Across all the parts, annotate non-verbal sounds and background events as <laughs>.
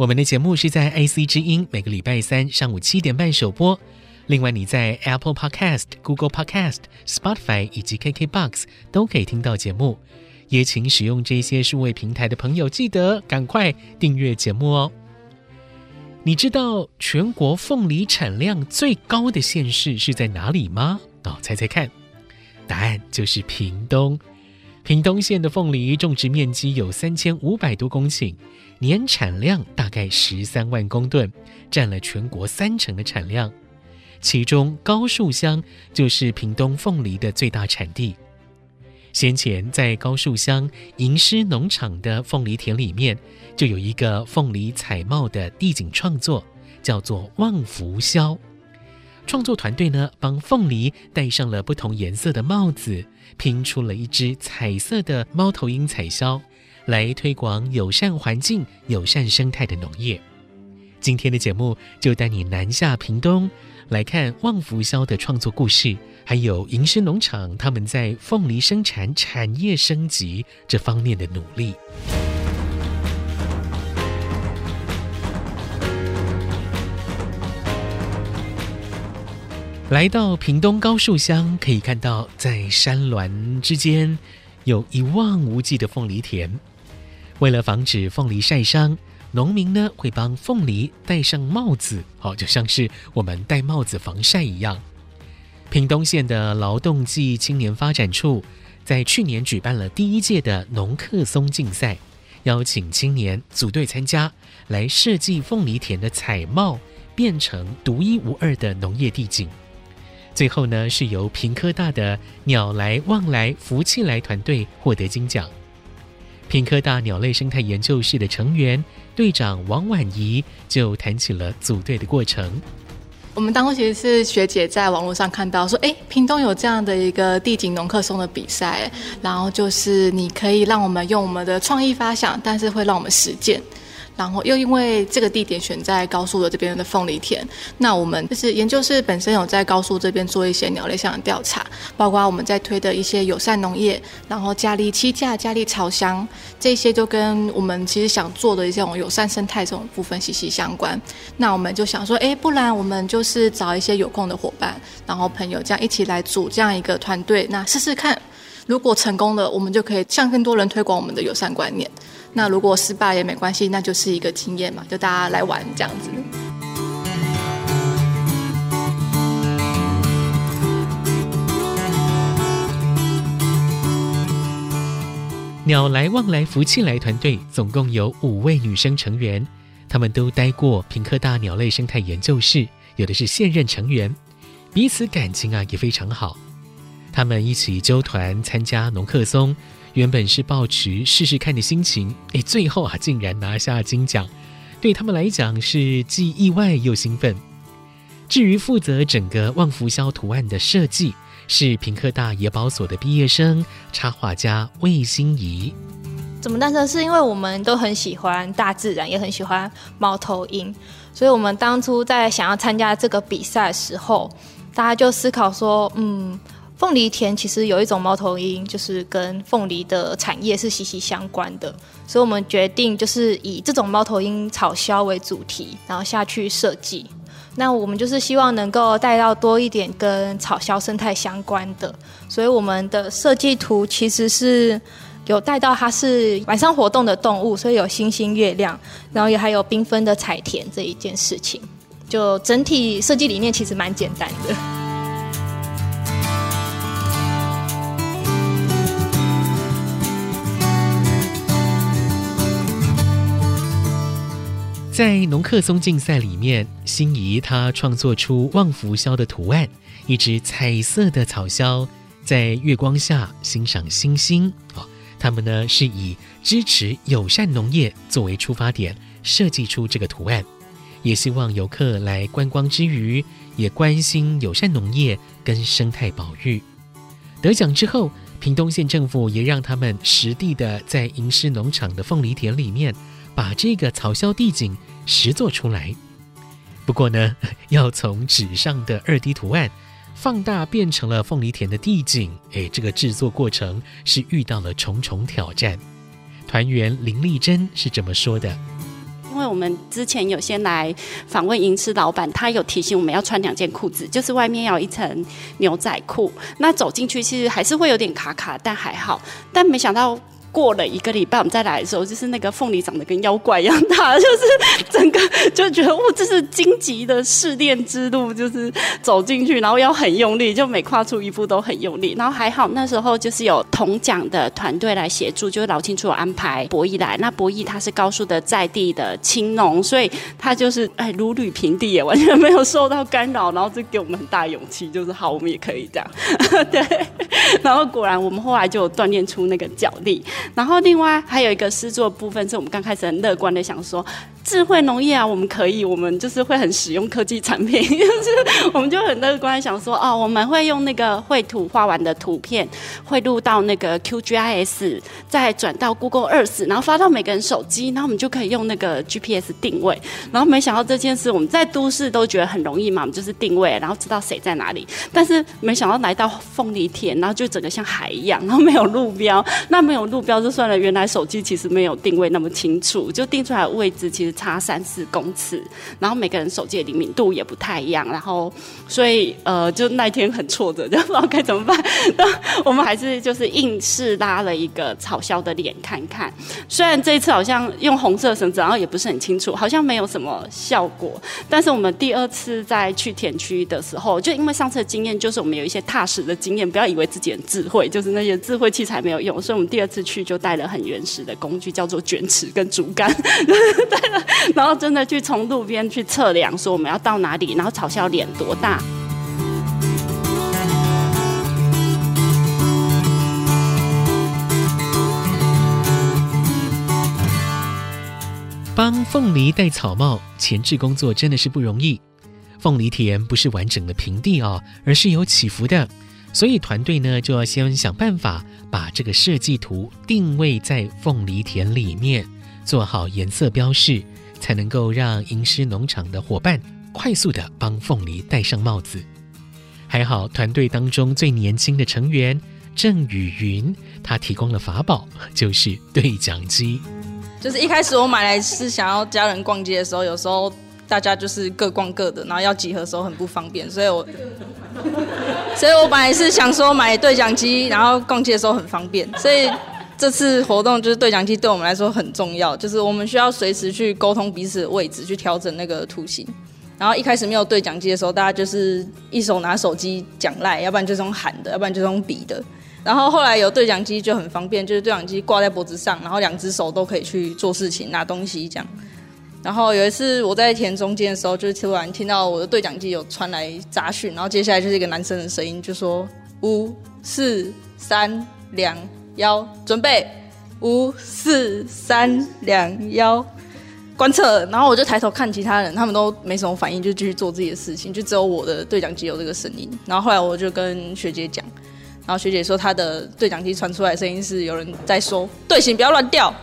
我们的节目是在 IC 之音每个礼拜三上午七点半首播。另外，你在 Apple Podcast、Google Podcast、Spotify 以及 KKBox 都可以听到节目。也请使用这些数位平台的朋友，记得赶快订阅节目哦。你知道全国凤梨产量最高的县市是在哪里吗？哦，猜猜看，答案就是屏东。屏东县的凤梨种植面积有三千五百多公顷，年产量大概十三万公吨，占了全国三成的产量。其中高树乡就是屏东凤梨的最大产地。先前在高树乡吟诗农场的凤梨田里面，就有一个凤梨彩帽的地景创作，叫做望福鸮。创作团队呢，帮凤梨戴上了不同颜色的帽子，拼出了一只彩色的猫头鹰彩销，来推广友善环境、友善生态的农业。今天的节目就带你南下屏东，来看旺福肖的创作故事，还有银狮农场他们在凤梨生产产业升级这方面的努力。来到屏东高树乡，可以看到在山峦之间有一望无际的凤梨田。为了防止凤梨晒伤，农民呢会帮凤梨戴上帽子，好，就像是我们戴帽子防晒一样。屏东县的劳动暨青年发展处在去年举办了第一届的农客松竞赛，邀请青年组队参加，来设计凤梨田的彩帽，变成独一无二的农业地景。最后呢，是由屏科大的鸟来望来福气来团队获得金奖。屏科大鸟类生态研究室的成员队长王婉仪就谈起了组队的过程。我们当初其实是学姐在网络上看到说，哎，屏东有这样的一个地景农客松的比赛，然后就是你可以让我们用我们的创意发想，但是会让我们实践。然后又因为这个地点选在高速的这边的凤梨田，那我们就是研究室本身有在高速这边做一些鸟类上的调查，包括我们在推的一些友善农业，然后家里栖架、家里巢箱，这些就跟我们其实想做的一些友善生态这种部分息息相关。那我们就想说，哎，不然我们就是找一些有空的伙伴，然后朋友这样一起来组这样一个团队，那试试看，如果成功了，我们就可以向更多人推广我们的友善观念。那如果失败也没关系，那就是一个经验嘛，就大家来玩这样子。鸟来望来福气来团队总共有五位女生成员，她们都待过屏科大鸟类生态研究室，有的是现任成员，彼此感情啊也非常好。她们一起纠团参加农客松。原本是抱持试试看的心情，哎，最后啊竟然拿下金奖，对他们来讲是既意外又兴奋。至于负责整个望福鸮图案的设计，是屏科大野保所的毕业生插画家魏心怡。怎么诞生？是因为我们都很喜欢大自然，也很喜欢猫头鹰，所以我们当初在想要参加这个比赛的时候，大家就思考说，嗯。凤梨田其实有一种猫头鹰，就是跟凤梨的产业是息息相关的，所以我们决定就是以这种猫头鹰草枭为主题，然后下去设计。那我们就是希望能够带到多一点跟草枭生态相关的，所以我们的设计图其实是有带到它是晚上活动的动物，所以有星星、月亮，然后也还有缤纷的彩田这一件事情。就整体设计理念其实蛮简单的。在农客松竞赛里面，心仪他创作出旺福鸮的图案，一只彩色的草鸮在月光下欣赏星星。哦，他们呢是以支持友善农业作为出发点设计出这个图案，也希望游客来观光之余也关心友善农业跟生态保育。得奖之后，屏东县政府也让他们实地的在银狮农场的凤梨田里面把这个草鸮地景。实做出来，不过呢，要从纸上的二 D 图案放大变成了凤梨田的地景，哎，这个制作过程是遇到了重重挑战。团员林丽珍是这么说的：“因为我们之前有先来访问银池老板，他有提醒我们要穿两件裤子，就是外面要一层牛仔裤。那走进去其实还是会有点卡卡，但还好。但没想到。”过了一个礼拜，我们再来的时候，就是那个凤梨长得跟妖怪一样大，就是整个就觉得哇，这是荆棘的试炼之路，就是走进去，然后要很用力，就每跨出一步都很用力。然后还好那时候就是有铜奖的团队来协助，就是老清楚有安排博弈来。那博弈他是高速的在地的青农，所以他就是哎如履平地，也完全没有受到干扰，然后就给我们很大勇气，就是好，我们也可以这样。对，然后果然我们后来就锻炼出那个脚力。然后另外还有一个诗作部分，是我们刚开始很乐观的想说，智慧农业啊，我们可以，我们就是会很使用科技产品，<laughs> 就是我们就很乐观想说，哦，我们会用那个绘图画完的图片，会录到那个 QGIS，再转到 Google Earth，然后发到每个人手机，然后我们就可以用那个 GPS 定位。然后没想到这件事，我们在都市都觉得很容易嘛，我们就是定位，然后知道谁在哪里。但是没想到来到凤梨田，然后就整个像海一样，然后没有路标，那没有路标。就算了，原来手机其实没有定位那么清楚，就定出来的位置其实差三四公尺，然后每个人手机的灵敏度也不太一样，然后所以呃，就那天很挫折，<laughs> 就不知道该怎么办。<laughs> 那我们还是就是硬是拉了一个草鸮的脸看看，虽然这一次好像用红色绳子，然后也不是很清楚，好像没有什么效果，但是我们第二次再去田区的时候，就因为上次的经验就是我们有一些踏实的经验，不要以为自己很智慧，就是那些智慧器材没有用，所以我们第二次去。就带了很原始的工具，叫做卷尺跟竹竿，<laughs> 带了，<laughs> 然后真的去从路边去测量，说我们要到哪里，然后嘲笑脸多大。帮凤梨戴草帽，前置工作真的是不容易。凤梨田不是完整的平地哦，而是有起伏的。所以团队呢，就要先想办法把这个设计图定位在凤梨田里面，做好颜色标示，才能够让银狮农场的伙伴快速地帮凤梨戴上帽子。还好团队当中最年轻的成员郑雨云，他提供了法宝，就是对讲机。就是一开始我买来是想要家人逛街的时候，有时候大家就是各逛各的，然后要集合的时候很不方便，所以我。<laughs> 所以我本来是想说买对讲机，然后逛街的时候很方便。所以这次活动就是对讲机对我们来说很重要，就是我们需要随时去沟通彼此的位置，去调整那个图形。然后一开始没有对讲机的时候，大家就是一手拿手机讲赖，要不然就是用喊的，要不然就是用比的。然后后来有对讲机就很方便，就是对讲机挂在脖子上，然后两只手都可以去做事情、拿东西这样。然后有一次我在田中间的时候，就是突然听到我的对讲机有传来杂讯，然后接下来就是一个男生的声音，就说五四三两幺，准备五四三两幺，观测。然后我就抬头看其他人，他们都没什么反应，就继续做自己的事情，就只有我的对讲机有这个声音。然后后来我就跟学姐讲，然后学姐说她的对讲机传出来的声音是有人在说队形不要乱掉。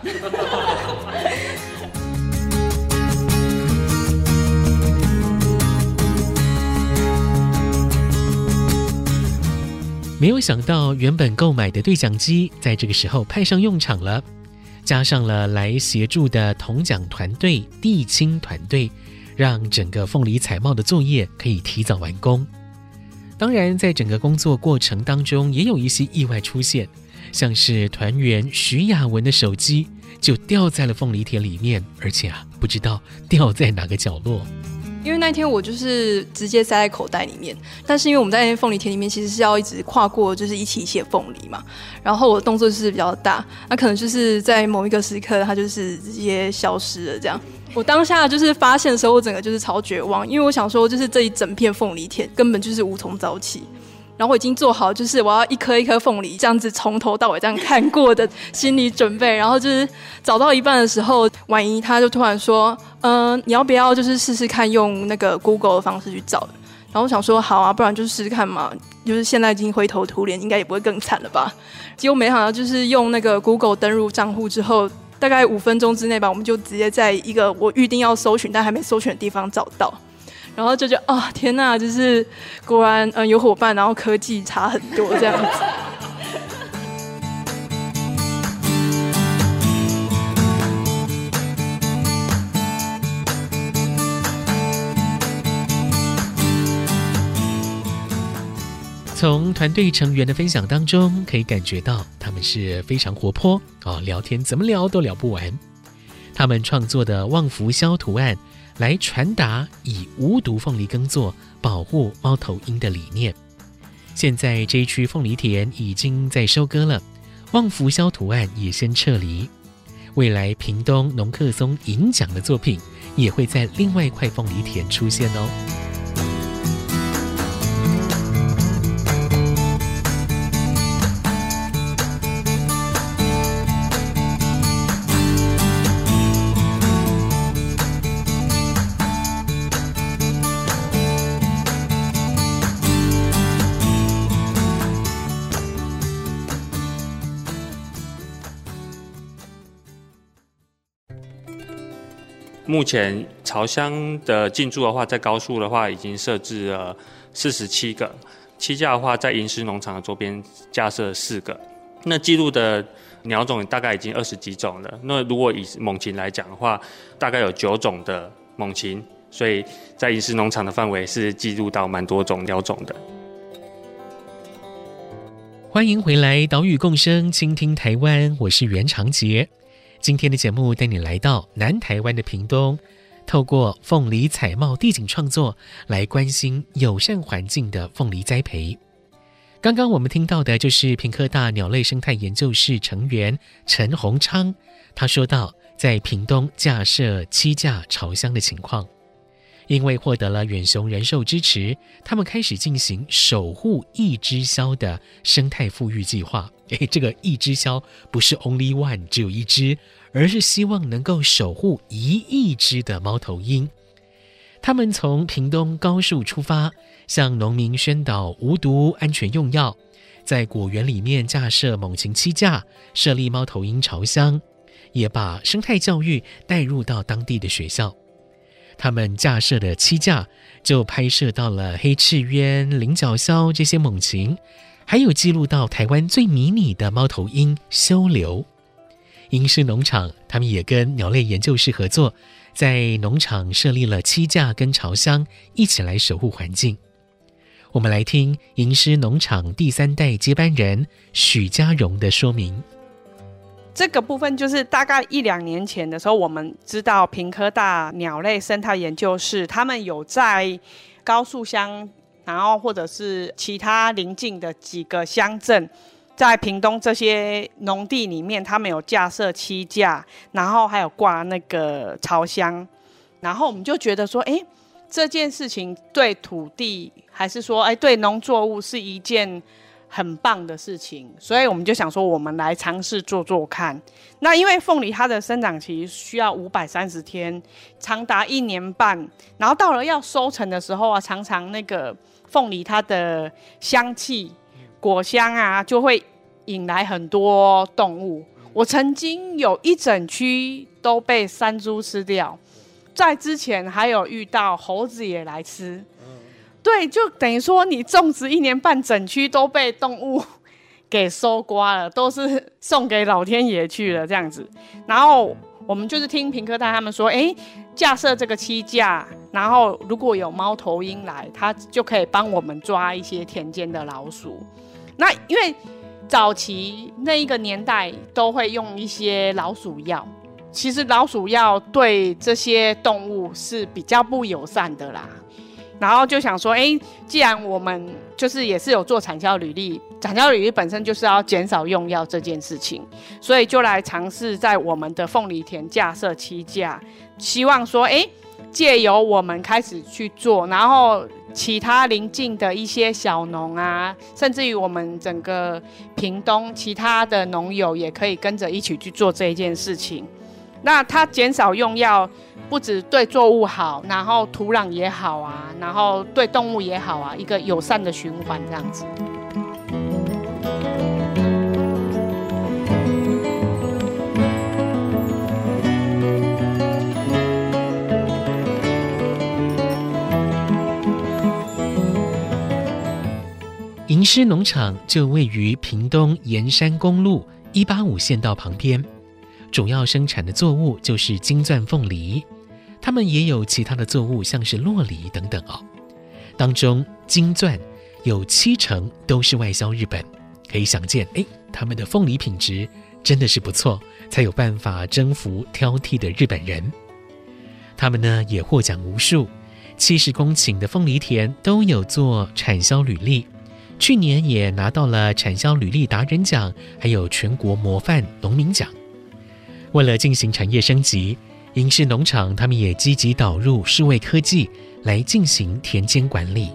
没有想到，原本购买的对讲机在这个时候派上用场了，加上了来协助的铜奖团队、地青团队，让整个凤梨彩帽的作业可以提早完工。当然，在整个工作过程当中，也有一些意外出现，像是团员徐雅文的手机就掉在了凤梨田里面，而且啊，不知道掉在哪个角落。因为那天我就是直接塞在口袋里面，但是因为我们在那凤梨田里面，其实是要一直跨过，就是一起写凤梨嘛。然后我动作就是比较大，那可能就是在某一个时刻，它就是直接消失了。这样，我当下就是发现的时候，我整个就是超绝望，因为我想说，就是这一整片凤梨田根本就是无从找起。然后我已经做好，就是我要一颗一颗凤梨这样子从头到尾这样看过的心理准备。然后就是找到一半的时候，婉仪她就突然说：“嗯、你要不要就是试试看用那个 Google 的方式去找？”然后我想说：“好啊，不然就试试看嘛。”就是现在已经灰头土脸，应该也不会更惨了吧？结果没想到，就是用那个 Google 登入账户之后，大概五分钟之内吧，我们就直接在一个我预定要搜寻但还没搜寻的地方找到。然后就觉得啊、哦，天呐，就是果然，嗯，有伙伴，然后科技差很多这样子。从团队成员的分享当中，可以感觉到他们是非常活泼、哦，聊天怎么聊都聊不完。他们创作的旺福肖图案。来传达以无毒凤梨耕作保护猫头鹰的理念。现在这一区凤梨田已经在收割了，旺福肖图案也先撤离。未来屏东农客松银奖的作品也会在另外一块凤梨田出现哦。目前巢箱的进驻的话，在高速的话已经设置了四十七个，七架的话在银狮农场的周边架设四个。那记录的鸟种大概已经二十几种了。那如果以猛禽来讲的话，大概有九种的猛禽，所以在银狮农场的范围是记录到蛮多种鸟种的。欢迎回来，岛屿共生，倾听台湾，我是袁长杰。今天的节目带你来到南台湾的屏东，透过凤梨采茂地景创作来关心友善环境的凤梨栽培。刚刚我们听到的就是屏科大鸟类生态研究室成员陈鸿昌，他说到在屏东架设七架巢箱的情况。因为获得了远雄人寿支持，他们开始进行守护一只鸮的生态复育计划。诶，这个一只鸮不是 only one，只有一只，而是希望能够守护一亿只的猫头鹰。他们从屏东高速出发，向农民宣导无毒、安全用药，在果园里面架设猛禽栖架，设立猫头鹰巢箱，也把生态教育带入到当地的学校。他们架设的栖架就拍摄到了黑翅鸢、菱角鸮这些猛禽，还有记录到台湾最迷你的猫头鹰鵂鶹。银狮农场他们也跟鸟类研究室合作，在农场设立了栖架跟巢箱，一起来守护环境。我们来听银狮农场第三代接班人许家荣的说明。这个部分就是大概一两年前的时候，我们知道屏科大鸟类生态研究室，他们有在高速乡，然后或者是其他邻近的几个乡镇，在屏东这些农地里面，他们有架设七架，然后还有挂那个朝箱，然后我们就觉得说，哎，这件事情对土地还是说，哎，对农作物是一件。很棒的事情，所以我们就想说，我们来尝试做做看。那因为凤梨它的生长期需要五百三十天，长达一年半，然后到了要收成的时候啊，常常那个凤梨它的香气、果香啊，就会引来很多动物。我曾经有一整区都被山猪吃掉，在之前还有遇到猴子也来吃。对，就等于说你种植一年半，整区都被动物 <laughs> 给收刮了，都是送给老天爷去了这样子。然后我们就是听平科大他们说，哎，架设这个七架，然后如果有猫头鹰来，它就可以帮我们抓一些田间的老鼠。那因为早期那一个年代都会用一些老鼠药，其实老鼠药对这些动物是比较不友善的啦。然后就想说，哎，既然我们就是也是有做产销履历，产销履历本身就是要减少用药这件事情，所以就来尝试在我们的凤梨田架设栖架，希望说，哎，借由我们开始去做，然后其他邻近的一些小农啊，甚至于我们整个屏东其他的农友也可以跟着一起去做这一件事情。那它减少用药。不止对作物好，然后土壤也好啊，然后对动物也好啊，一个友善的循环这样子。吟诗农场就位于屏东沿山公路一八五县道旁边，主要生产的作物就是金钻凤梨。他们也有其他的作物，像是洛梨等等哦。当中金钻有七成都是外销日本，可以想见，哎，他们的凤梨品质真的是不错，才有办法征服挑剔的日本人。他们呢也获奖无数，七十公顷的凤梨田都有做产销履历，去年也拿到了产销履历达人奖，还有全国模范农民奖。为了进行产业升级。吟诗农场，他们也积极导入数位科技来进行田间管理。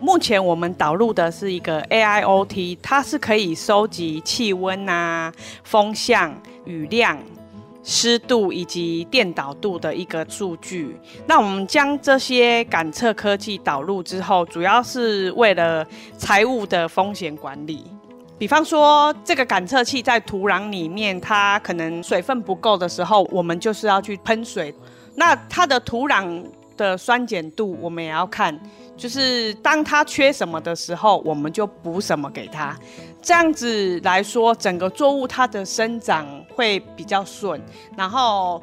目前我们导入的是一个 AIoT，它是可以收集气温啊、风向、雨量、湿度以及电导度的一个数据。那我们将这些感测科技导入之后，主要是为了财务的风险管理。比方说，这个感测器在土壤里面，它可能水分不够的时候，我们就是要去喷水。那它的土壤的酸碱度，我们也要看，就是当它缺什么的时候，我们就补什么给它。这样子来说，整个作物它的生长会比较顺。然后，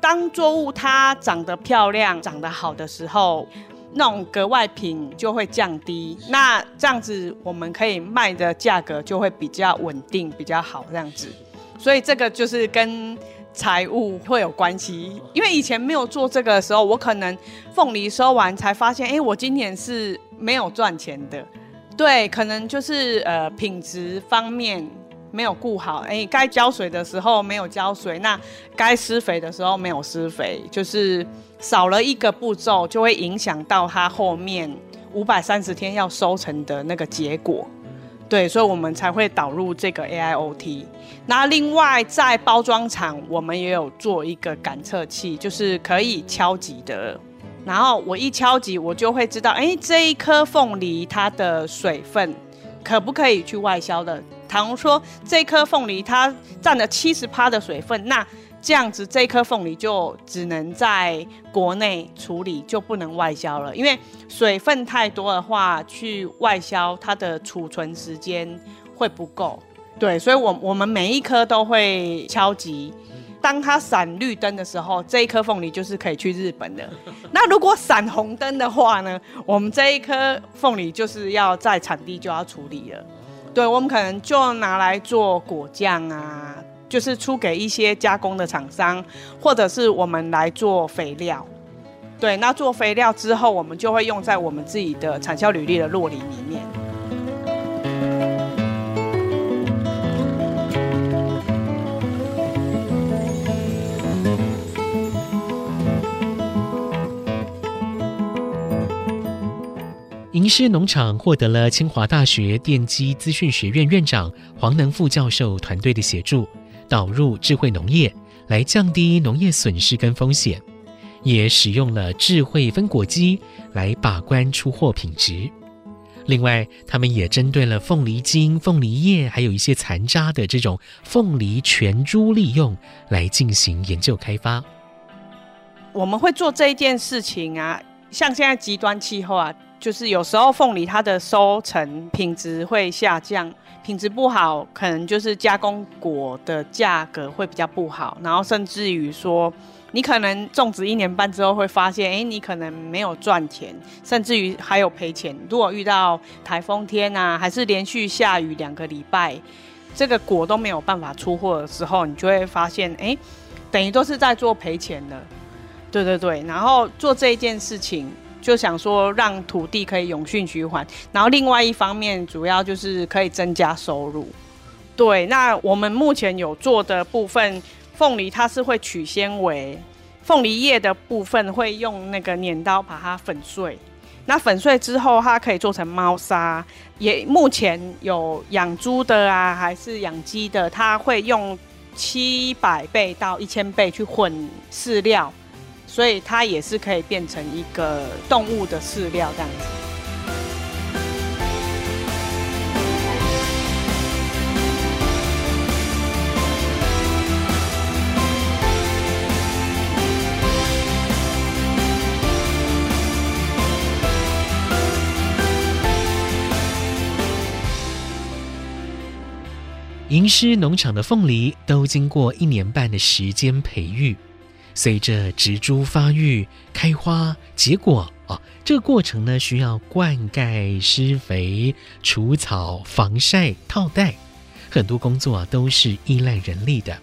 当作物它长得漂亮、长得好的时候，那种格外品就会降低，那这样子我们可以卖的价格就会比较稳定，比较好这样子。所以这个就是跟财务会有关系，因为以前没有做这个的时候，我可能凤梨收完才发现，哎，我今年是没有赚钱的。对，可能就是呃品质方面。没有顾好，哎，该浇水的时候没有浇水，那该施肥的时候没有施肥，就是少了一个步骤，就会影响到它后面五百三十天要收成的那个结果。对，所以我们才会导入这个 AIoT。那另外在包装厂，我们也有做一个感测器，就是可以敲击的。然后我一敲击，我就会知道，哎，这一颗凤梨它的水分可不可以去外销的。假如说这颗凤梨它占了七十趴的水分，那这样子这颗凤梨就只能在国内处理，就不能外销了。因为水分太多的话，去外销它的储存时间会不够。对，所以我我们每一颗都会敲击，当它闪绿灯的时候，这一颗凤梨就是可以去日本的。<laughs> 那如果闪红灯的话呢，我们这一颗凤梨就是要在产地就要处理了。对，我们可能就拿来做果酱啊，就是出给一些加工的厂商，或者是我们来做肥料。对，那做肥料之后，我们就会用在我们自己的产销履历的落里里面。吟诗农场获得了清华大学电机资讯学院院长黄能副教授团队的协助，导入智慧农业来降低农业损失跟风险，也使用了智慧分果机来把关出货品质。另外，他们也针对了凤梨精、凤梨叶，还有一些残渣的这种凤梨全株利用来进行研究开发。我们会做这一件事情啊，像现在极端气候啊。就是有时候凤梨它的收成品质会下降，品质不好，可能就是加工果的价格会比较不好，然后甚至于说，你可能种植一年半之后会发现，哎，你可能没有赚钱，甚至于还有赔钱。如果遇到台风天啊，还是连续下雨两个礼拜，这个果都没有办法出货的时候，你就会发现，哎，等于都是在做赔钱的。对对对，然后做这一件事情，就想说让土地可以永续循环，然后另外一方面主要就是可以增加收入。对，那我们目前有做的部分，凤梨它是会取纤维，凤梨叶的部分会用那个碾刀把它粉碎，那粉碎之后它可以做成猫砂。也目前有养猪的啊，还是养鸡的，它会用七百倍到一千倍去混饲料。所以它也是可以变成一个动物的饲料这样子。银狮农场的凤梨都经过一年半的时间培育。随着植株发育、开花、结果，哦，这个过程呢，需要灌溉、施肥、除草、防晒、套袋，很多工作都是依赖人力的。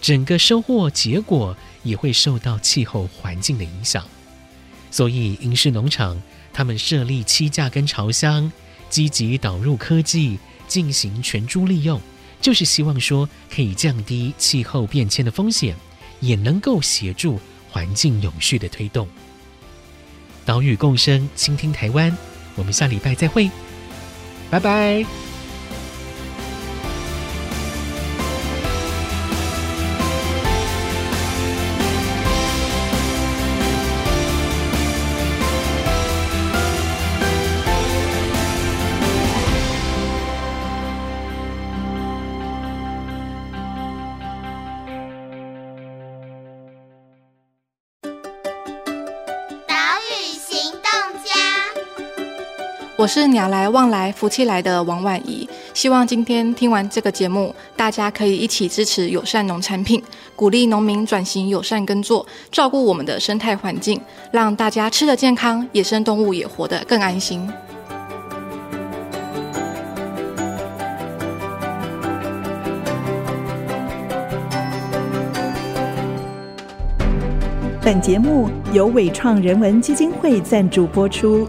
整个收获结果也会受到气候环境的影响。所以银狮农场他们设立七架跟巢箱，积极导入科技，进行全株利用，就是希望说可以降低气候变迁的风险。也能够协助环境永续的推动。岛屿共生，倾听台湾。我们下礼拜再会，拜拜。我是鸟来旺来福气来的王婉仪，希望今天听完这个节目，大家可以一起支持友善农产品，鼓励农民转型友善耕作，照顾我们的生态环境，让大家吃得健康，野生动物也活得更安心。本节目由伟创人文基金会赞助播出。